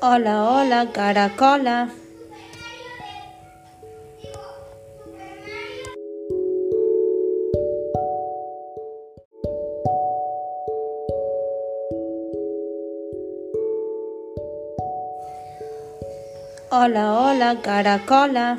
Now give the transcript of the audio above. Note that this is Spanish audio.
Hola, hola, caracola. Hola, hola, caracola.